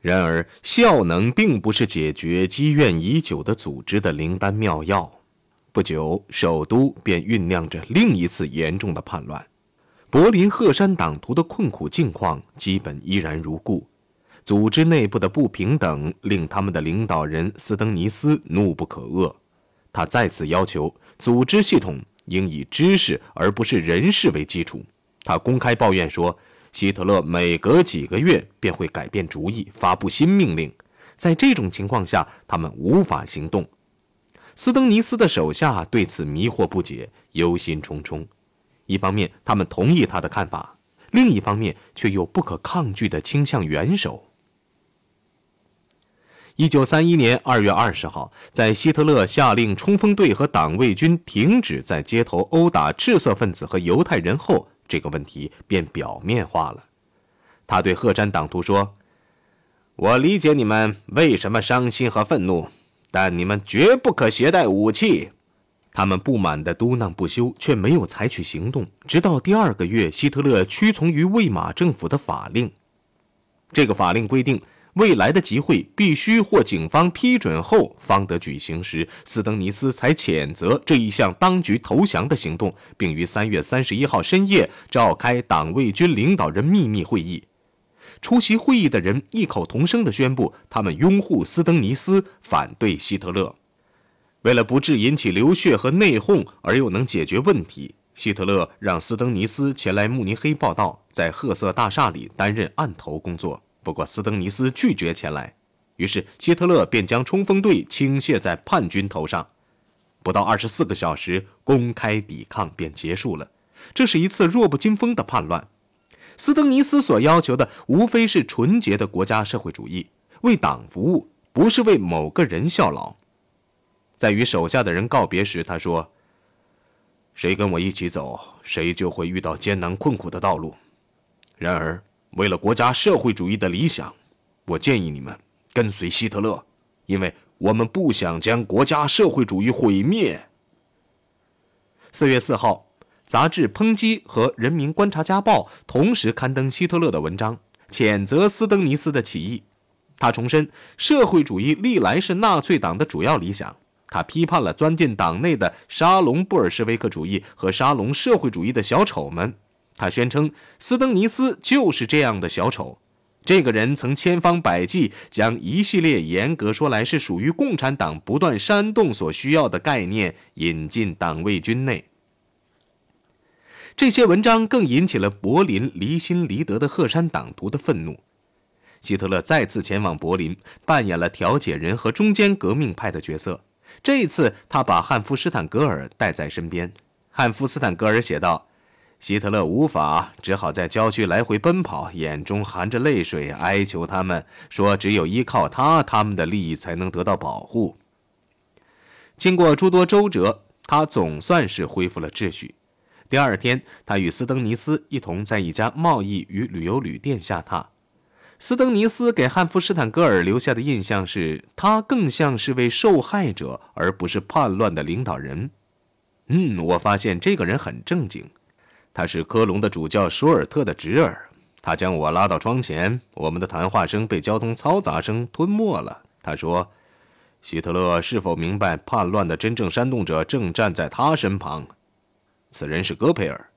然而，效能并不是解决积怨已久的组织的灵丹妙药。不久，首都便酝酿着另一次严重的叛乱。柏林鹤山党徒的困苦境况基本依然如故，组织内部的不平等令他们的领导人斯登尼斯怒不可遏。他再次要求组织系统应以知识而不是人事为基础。他公开抱怨说。希特勒每隔几个月便会改变主意，发布新命令。在这种情况下，他们无法行动。斯登尼斯的手下对此迷惑不解，忧心忡忡。一方面，他们同意他的看法；另一方面，却又不可抗拒地倾向元首。一九三一年二月二十号，在希特勒下令冲锋队和党卫军停止在街头殴打赤色分子和犹太人后。这个问题便表面化了。他对赫山党徒说：“我理解你们为什么伤心和愤怒，但你们绝不可携带武器。”他们不满的嘟囔不休，却没有采取行动。直到第二个月，希特勒屈从于魏玛政府的法令。这个法令规定。未来的集会必须获警方批准后方得举行时，斯登尼斯才谴责这一项当局投降的行动，并于三月三十一号深夜召开党卫军领导人秘密会议。出席会议的人异口同声地宣布，他们拥护斯登尼斯，反对希特勒。为了不致引起流血和内讧，而又能解决问题，希特勒让斯登尼斯前来慕尼黑报道，在褐色大厦里担任案头工作。不过，斯登尼斯拒绝前来，于是希特勒便将冲锋队倾泻在叛军头上。不到二十四个小时，公开抵抗便结束了。这是一次弱不禁风的叛乱。斯登尼斯所要求的无非是纯洁的国家社会主义，为党服务，不是为某个人效劳。在与手下的人告别时，他说：“谁跟我一起走，谁就会遇到艰难困苦的道路。然而。”为了国家社会主义的理想，我建议你们跟随希特勒，因为我们不想将国家社会主义毁灭。四月四号，杂志《抨击》和《人民观察家报》同时刊登希特勒的文章，谴责斯登尼斯的起义。他重申，社会主义历来是纳粹党的主要理想。他批判了钻进党内的沙龙布尔什维克主义和沙龙社会主义的小丑们。他宣称，斯登尼斯就是这样的小丑。这个人曾千方百计将一系列严格说来是属于共产党不断煽动所需要的概念引进党卫军内。这些文章更引起了柏林离心离德的赫山党徒的愤怒。希特勒再次前往柏林，扮演了调解人和中间革命派的角色。这一次，他把汉夫斯坦格尔带在身边。汉夫斯坦格尔写道。希特勒无法，只好在郊区来回奔跑，眼中含着泪水，哀求他们说：“只有依靠他，他们的利益才能得到保护。”经过诸多周折，他总算是恢复了秩序。第二天，他与斯登尼斯一同在一家贸易与旅游旅店下榻。斯登尼斯给汉弗施坦格尔留下的印象是他更像是位受害者，而不是叛乱的领导人。嗯，我发现这个人很正经。他是科隆的主教舒尔特的侄儿。他将我拉到窗前，我们的谈话声被交通嘈杂声吞没了。他说：“希特勒是否明白叛乱的真正煽动者正站在他身旁？此人是戈培尔。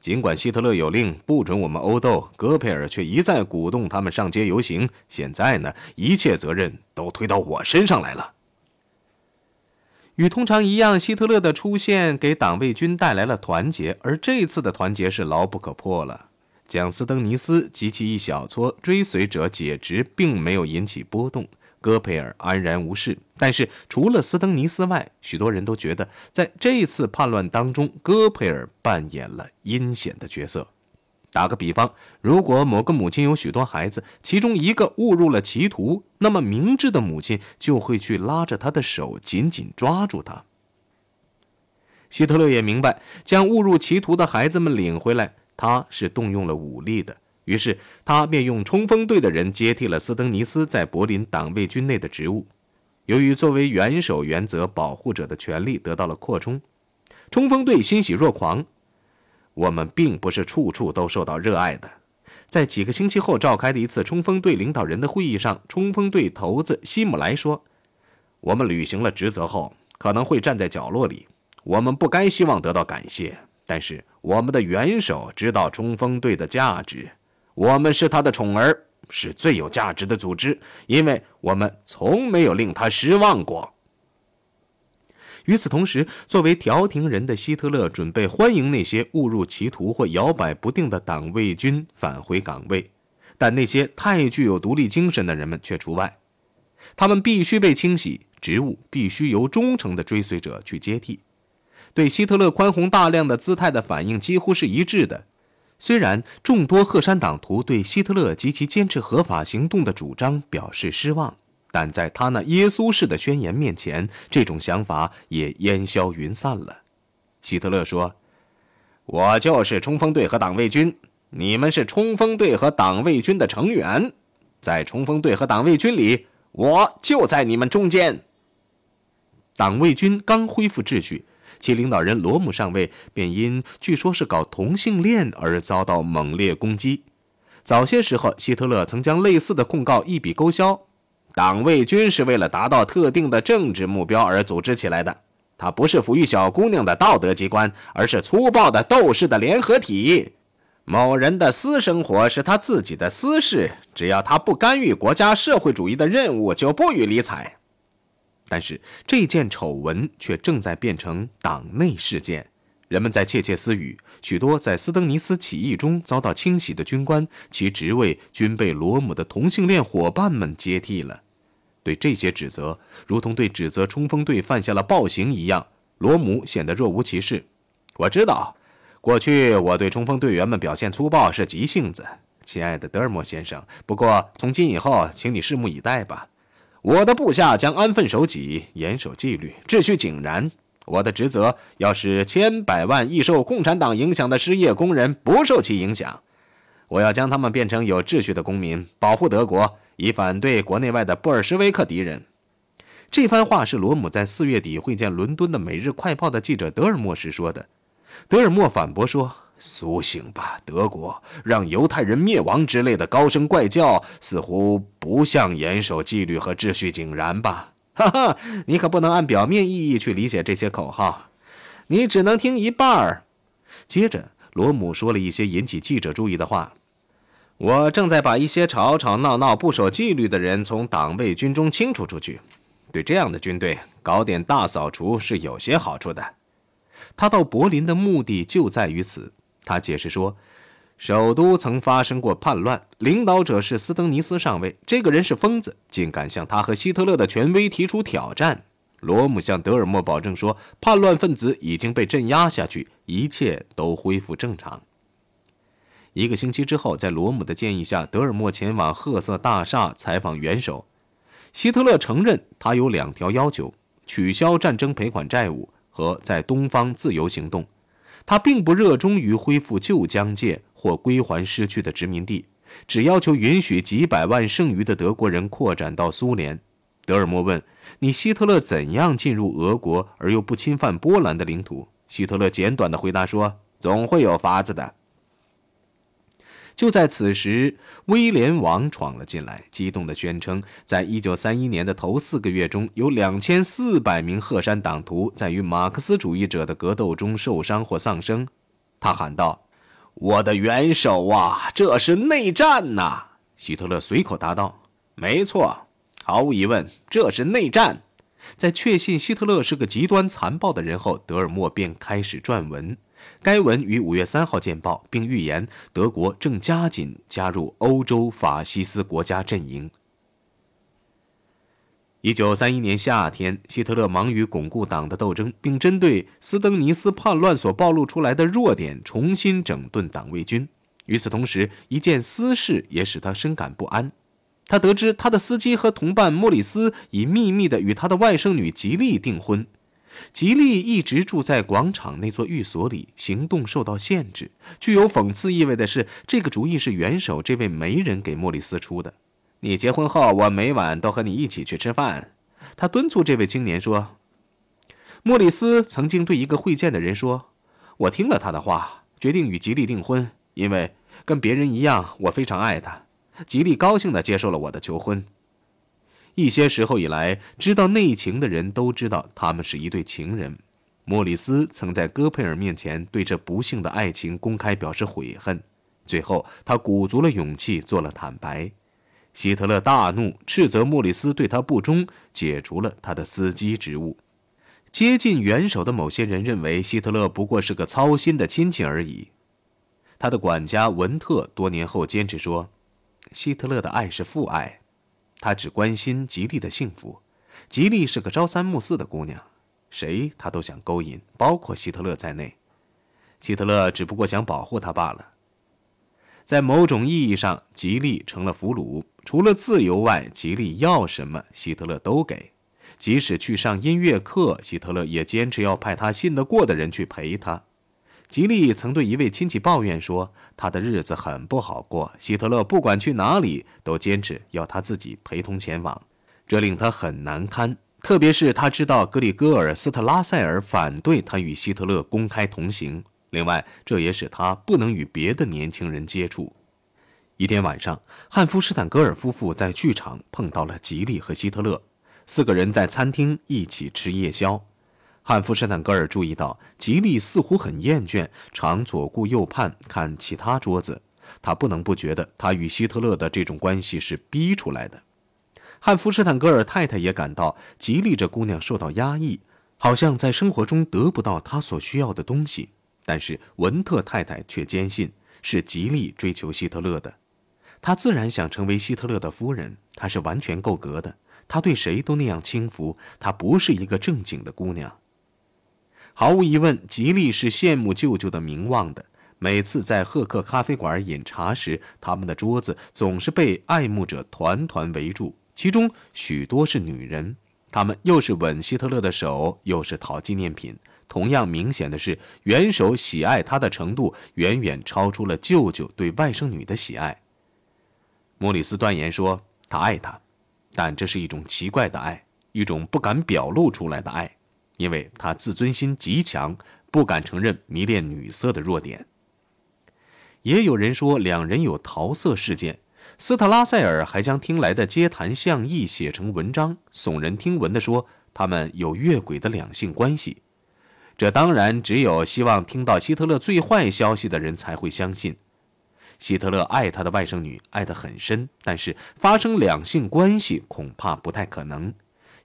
尽管希特勒有令不准我们殴斗，戈培尔却一再鼓动他们上街游行。现在呢，一切责任都推到我身上来了。”与通常一样，希特勒的出现给党卫军带来了团结，而这次的团结是牢不可破了。将斯登尼斯及其一小撮追随者解职，并没有引起波动，戈培尔安然无事。但是，除了斯登尼斯外，许多人都觉得，在这次叛乱当中，戈培尔扮演了阴险的角色。打个比方，如果某个母亲有许多孩子，其中一个误入了歧途，那么明智的母亲就会去拉着他的手，紧紧抓住他。希特勒也明白，将误入歧途的孩子们领回来，他是动用了武力的。于是，他便用冲锋队的人接替了斯登尼斯在柏林党卫军内的职务。由于作为元首原则保护者的权利得到了扩充，冲锋队欣喜若狂。我们并不是处处都受到热爱的，在几个星期后召开的一次冲锋队领导人的会议上，冲锋队头子希姆莱说：“我们履行了职责后，可能会站在角落里。我们不该希望得到感谢，但是我们的元首知道冲锋队的价值。我们是他的宠儿，是最有价值的组织，因为我们从没有令他失望过。”与此同时，作为调停人的希特勒准备欢迎那些误入歧途或摇摆不定的党卫军返回岗位，但那些太具有独立精神的人们却除外。他们必须被清洗，职务必须由忠诚的追随者去接替。对希特勒宽宏大量的姿态的反应几乎是一致的。虽然众多赫山党徒对希特勒及其坚持合法行动的主张表示失望。但在他那耶稣式的宣言面前，这种想法也烟消云散了。希特勒说：“我就是冲锋队和党卫军，你们是冲锋队和党卫军的成员，在冲锋队和党卫军里，我就在你们中间。”党卫军刚恢复秩序，其领导人罗姆上尉便因据说是搞同性恋而遭到猛烈攻击。早些时候，希特勒曾将类似的控告一笔勾销。党卫军是为了达到特定的政治目标而组织起来的，它不是抚育小姑娘的道德机关，而是粗暴的斗士的联合体。某人的私生活是他自己的私事，只要他不干预国家社会主义的任务，就不予理睬。但是这件丑闻却正在变成党内事件，人们在窃窃私语。许多在斯登尼斯起义中遭到清洗的军官，其职位均被罗姆的同性恋伙伴们接替了。对这些指责，如同对指责冲锋队犯下了暴行一样，罗姆显得若无其事。我知道，过去我对冲锋队员们表现粗暴是急性子，亲爱的德尔莫先生。不过从今以后，请你拭目以待吧。我的部下将安分守己，严守纪律，秩序井然。我的职责要使千百万易受共产党影响的失业工人不受其影响。我要将他们变成有秩序的公民，保护德国。以反对国内外的布尔什维克敌人。这番话是罗姆在四月底会见伦敦的《每日快报》的记者德尔莫时说的。德尔莫反驳说：“苏醒吧，德国！让犹太人灭亡之类的高声怪叫，似乎不像严守纪律和秩序井然吧？”哈哈，你可不能按表面意义去理解这些口号，你只能听一半儿。接着，罗姆说了一些引起记者注意的话。我正在把一些吵吵闹闹、不守纪律的人从党卫军中清除出去。对这样的军队搞点大扫除是有些好处的。他到柏林的目的就在于此。他解释说，首都曾发生过叛乱，领导者是斯登尼斯上尉。这个人是疯子，竟敢向他和希特勒的权威提出挑战。罗姆向德尔莫保证说，叛乱分子已经被镇压下去，一切都恢复正常。一个星期之后，在罗姆的建议下，德尔莫前往褐色大厦采访元首。希特勒承认他有两条要求：取消战争赔款债务和在东方自由行动。他并不热衷于恢复旧疆界或归还失去的殖民地，只要求允许几百万剩余的德国人扩展到苏联。德尔莫问：“你希特勒怎样进入俄国而又不侵犯波兰的领土？”希特勒简短的回答说：“总会有法子的。”就在此时，威廉王闯了进来，激动地宣称，在一九三一年的头四个月中，有两千四百名鹤山党徒在与马克思主义者的格斗中受伤或丧生。他喊道：“我的元首啊，这是内战呐！”希特勒随口答道：“没错，毫无疑问，这是内战。”在确信希特勒是个极端残暴的人后，德尔莫便开始撰文。该文于五月三号见报，并预言德国正加紧加入欧洲法西斯国家阵营。一九三一年夏天，希特勒忙于巩固党的斗争，并针对斯登尼斯叛乱所暴露出来的弱点重新整顿党卫军。与此同时，一件私事也使他深感不安。他得知他的司机和同伴莫里斯已秘密地与他的外甥女吉利订婚。吉利一直住在广场那座寓所里，行动受到限制。具有讽刺意味的是，这个主意是元首这位媒人给莫里斯出的。你结婚后，我每晚都和你一起去吃饭。他敦促这位青年说。莫里斯曾经对一个会见的人说：“我听了他的话，决定与吉利订婚，因为跟别人一样，我非常爱他。吉利高兴地接受了我的求婚。一些时候以来，知道内情的人都知道他们是一对情人。莫里斯曾在戈佩尔面前对这不幸的爱情公开表示悔恨，最后他鼓足了勇气做了坦白。希特勒大怒，斥责莫里斯对他不忠，解除了他的司机职务。接近元首的某些人认为，希特勒不过是个操心的亲戚而已。他的管家文特多年后坚持说，希特勒的爱是父爱，他只关心吉利的幸福。吉利是个朝三暮四的姑娘。谁他都想勾引，包括希特勒在内。希特勒只不过想保护他罢了。在某种意义上，吉利成了俘虏。除了自由外，吉利要什么，希特勒都给。即使去上音乐课，希特勒也坚持要派他信得过的人去陪他。吉利曾对一位亲戚抱怨说，他的日子很不好过。希特勒不管去哪里，都坚持要他自己陪同前往，这令他很难堪。特别是他知道格里戈尔·斯特拉塞尔反对他与希特勒公开同行，另外这也使他不能与别的年轻人接触。一天晚上，汉夫施坦格尔夫妇在剧场碰到了吉利和希特勒，四个人在餐厅一起吃夜宵。汉夫施坦格尔注意到吉利似乎很厌倦，常左顾右盼看其他桌子，他不能不觉得他与希特勒的这种关系是逼出来的。汉弗施坦格尔太太也感到吉利这姑娘受到压抑，好像在生活中得不到她所需要的东西。但是文特太太却坚信是吉利追求希特勒的，她自然想成为希特勒的夫人，她是完全够格的。她对谁都那样轻浮，她不是一个正经的姑娘。毫无疑问，吉利是羡慕舅舅的名望的。每次在赫克咖啡馆饮茶时，他们的桌子总是被爱慕者团团围住。其中许多是女人，她们又是吻希特勒的手，又是讨纪念品。同样明显的是，元首喜爱他的程度远远超出了舅舅对外甥女的喜爱。莫里斯断言说，他爱她，但这是一种奇怪的爱，一种不敢表露出来的爱，因为他自尊心极强，不敢承认迷恋女色的弱点。也有人说，两人有桃色事件。斯特拉塞尔还将听来的街谈巷议写成文章，耸人听闻地说他们有越轨的两性关系。这当然只有希望听到希特勒最坏消息的人才会相信。希特勒爱他的外甥女，爱得很深，但是发生两性关系恐怕不太可能。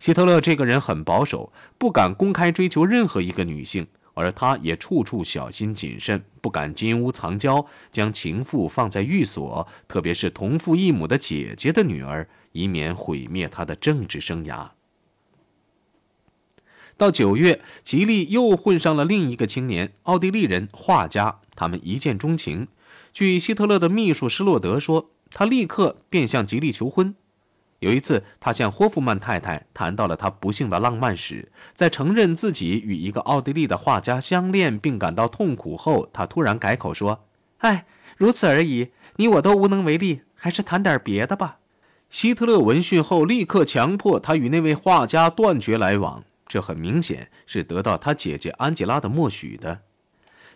希特勒这个人很保守，不敢公开追求任何一个女性。而他也处处小心谨慎，不敢金屋藏娇，将情妇放在寓所，特别是同父异母的姐姐的女儿，以免毁灭他的政治生涯。到九月，吉利又混上了另一个青年，奥地利人画家，他们一见钟情。据希特勒的秘书施洛德说，他立刻便向吉利求婚。有一次，他向霍夫曼太太谈到了他不幸的浪漫史。在承认自己与一个奥地利的画家相恋并感到痛苦后，他突然改口说：“哎，如此而已，你我都无能为力，还是谈点别的吧。”希特勒闻讯后，立刻强迫他与那位画家断绝来往。这很明显是得到他姐姐安吉拉的默许的。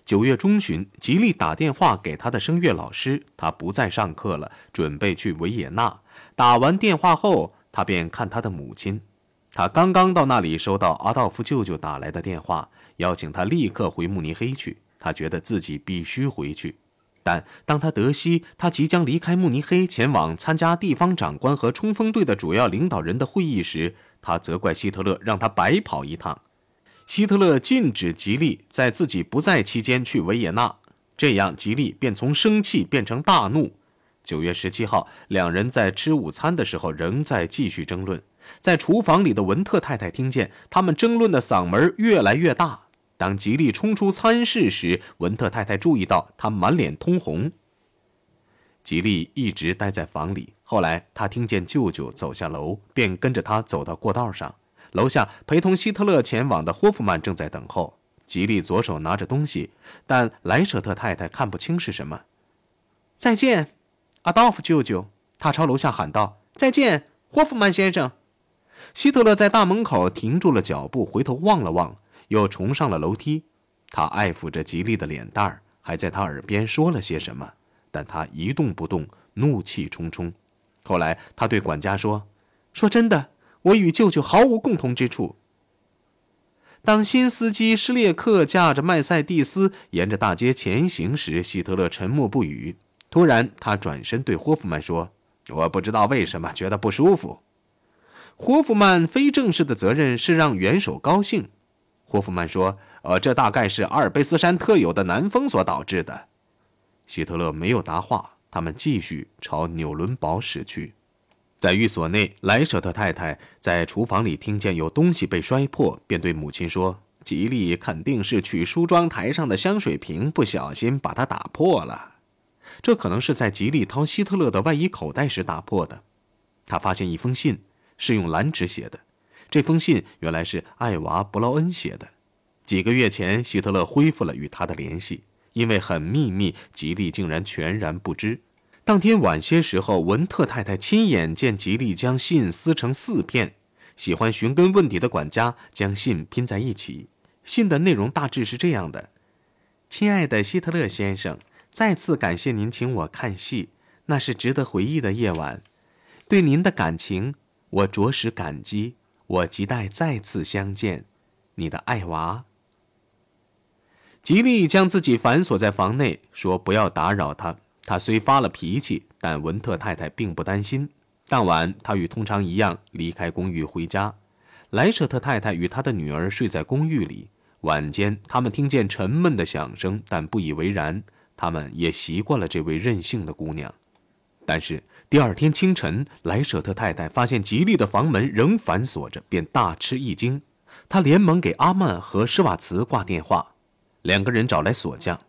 九月中旬，吉利打电话给他的声乐老师，他不再上课了，准备去维也纳。打完电话后，他便看他的母亲。他刚刚到那里，收到阿道夫舅舅打来的电话，邀请他立刻回慕尼黑去。他觉得自己必须回去，但当他得悉他即将离开慕尼黑，前往参加地方长官和冲锋队的主要领导人的会议时，他责怪希特勒让他白跑一趟。希特勒禁止吉利在自己不在期间去维也纳，这样吉利便从生气变成大怒。九月十七号，两人在吃午餐的时候仍在继续争论。在厨房里的文特太太听见他们争论的嗓门越来越大。当吉利冲出餐室时，文特太太注意到他满脸通红。吉利一直待在房里。后来他听见舅舅走下楼，便跟着他走到过道上。楼下陪同希特勒前往的霍夫曼正在等候。吉利左手拿着东西，但莱舍特太太看不清是什么。再见。阿道夫舅舅，他朝楼下喊道：“再见，霍夫曼先生。”希特勒在大门口停住了脚步，回头望了望，又重上了楼梯。他爱抚着吉利的脸蛋儿，还在他耳边说了些什么。但他一动不动，怒气冲冲。后来，他对管家说：“说真的，我与舅舅毫无共同之处。”当新司机施列克驾着麦塞蒂斯沿着大街前行时，希特勒沉默不语。突然，他转身对霍夫曼说：“我不知道为什么觉得不舒服。”霍夫曼非正式的责任是让元首高兴。霍夫曼说：“呃，这大概是阿尔卑斯山特有的南风所导致的。”希特勒没有答话，他们继续朝纽伦堡驶去。在寓所内，莱舍特太太在厨房里听见有东西被摔破，便对母亲说：“吉利肯定是取梳妆台上的香水瓶，不小心把它打破了。这可能是在吉利掏希特勒的外衣口袋时打破的。他发现一封信，是用蓝纸写的。这封信原来是艾娃·布劳恩写的。几个月前，希特勒恢复了与他的联系。”因为很秘密，吉利竟然全然不知。当天晚些时候，文特太太亲眼见吉利将信撕成四片。喜欢寻根问底的管家将信拼在一起。信的内容大致是这样的：“亲爱的希特勒先生，再次感谢您请我看戏，那是值得回忆的夜晚。对您的感情，我着实感激。我期待再次相见。你的爱娃。”吉利将自己反锁在房内，说：“不要打扰他。”他虽发了脾气，但文特太太并不担心。当晚，他与通常一样离开公寓回家。莱舍特太太与他的女儿睡在公寓里。晚间，他们听见沉闷的响声，但不以为然。他们也习惯了这位任性的姑娘。但是第二天清晨，莱舍特太太发现吉利的房门仍反锁着，便大吃一惊。她连忙给阿曼和施瓦茨挂电话。两个人找来锁匠，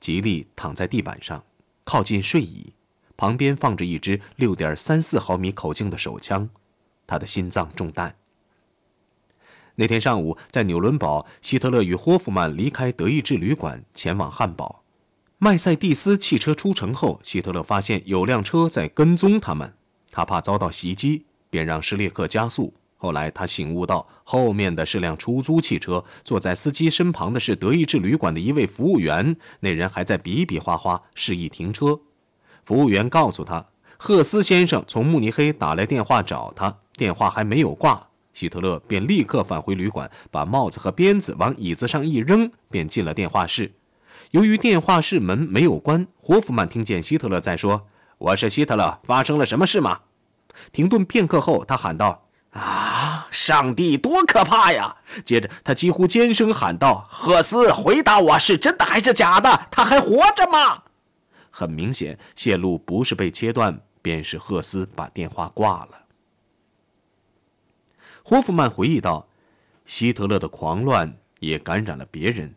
吉利躺在地板上，靠近睡椅，旁边放着一支六点三四毫米口径的手枪，他的心脏中弹。那天上午，在纽伦堡，希特勒与霍夫曼离开德意志旅馆，前往汉堡。麦塞蒂斯汽车出城后，希特勒发现有辆车在跟踪他们，他怕遭到袭击，便让施列克加速。后来他醒悟到，后面的是辆出租汽车，坐在司机身旁的是德意志旅馆的一位服务员。那人还在比比划划示意停车。服务员告诉他，赫斯先生从慕尼黑打来电话找他，电话还没有挂。希特勒便立刻返回旅馆，把帽子和鞭子往椅子上一扔，便进了电话室。由于电话室门没有关，霍夫曼听见希特勒在说：“我是希特勒，发生了什么事吗？”停顿片刻后，他喊道。啊！上帝，多可怕呀！接着，他几乎尖声喊道：“赫斯，回答我是真的还是假的？他还活着吗？”很明显，线路不是被切断，便是赫斯把电话挂了。霍夫曼回忆道：“希特勒的狂乱也感染了别人。”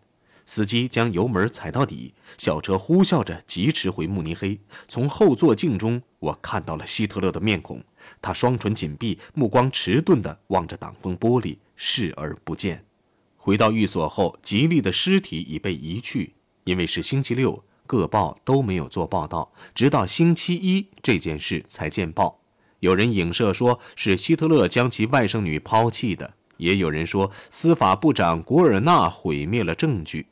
司机将油门踩到底，小车呼啸着疾驰回慕尼黑。从后座镜中，我看到了希特勒的面孔。他双唇紧闭，目光迟钝地望着挡风玻璃，视而不见。回到寓所后，吉利的尸体已被移去，因为是星期六，各报都没有做报道。直到星期一，这件事才见报。有人影射说是希特勒将其外甥女抛弃的，也有人说司法部长古尔纳毁灭了证据。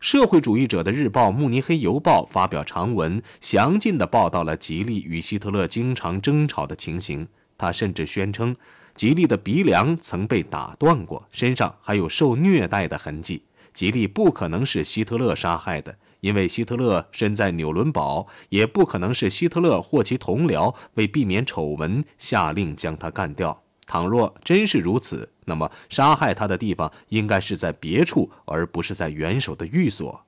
社会主义者的日报《慕尼黑邮报》发表长文，详尽地报道了吉利与希特勒经常争吵的情形。他甚至宣称，吉利的鼻梁曾被打断过，身上还有受虐待的痕迹。吉利不可能是希特勒杀害的，因为希特勒身在纽伦堡，也不可能是希特勒或其同僚为避免丑闻下令将他干掉。倘若真是如此，那么杀害他的地方应该是在别处，而不是在元首的寓所。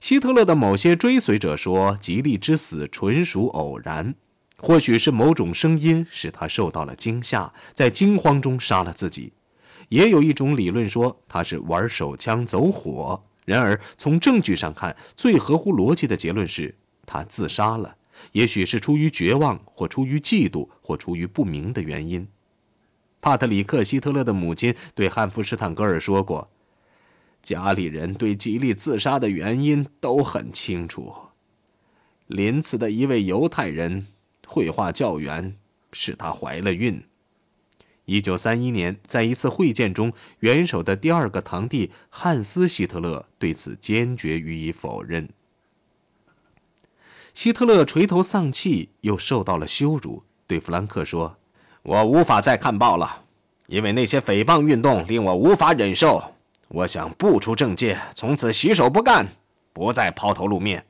希特勒的某些追随者说，吉利之死纯属偶然，或许是某种声音使他受到了惊吓，在惊慌中杀了自己。也有一种理论说他是玩手枪走火。然而从证据上看，最合乎逻辑的结论是他自杀了，也许是出于绝望，或出于嫉妒，或出于不明的原因。帕特里克·希特勒的母亲对汉弗施坦格尔说过：“家里人对吉利自杀的原因都很清楚。林茨的一位犹太人绘画教员使她怀了孕。一九三一年，在一次会见中，元首的第二个堂弟汉斯·希特勒对此坚决予以否认。”希特勒垂头丧气，又受到了羞辱，对弗兰克说：“我无法再看报了，因为那些诽谤运动令我无法忍受。我想不出政界，从此洗手不干，不再抛头露面。”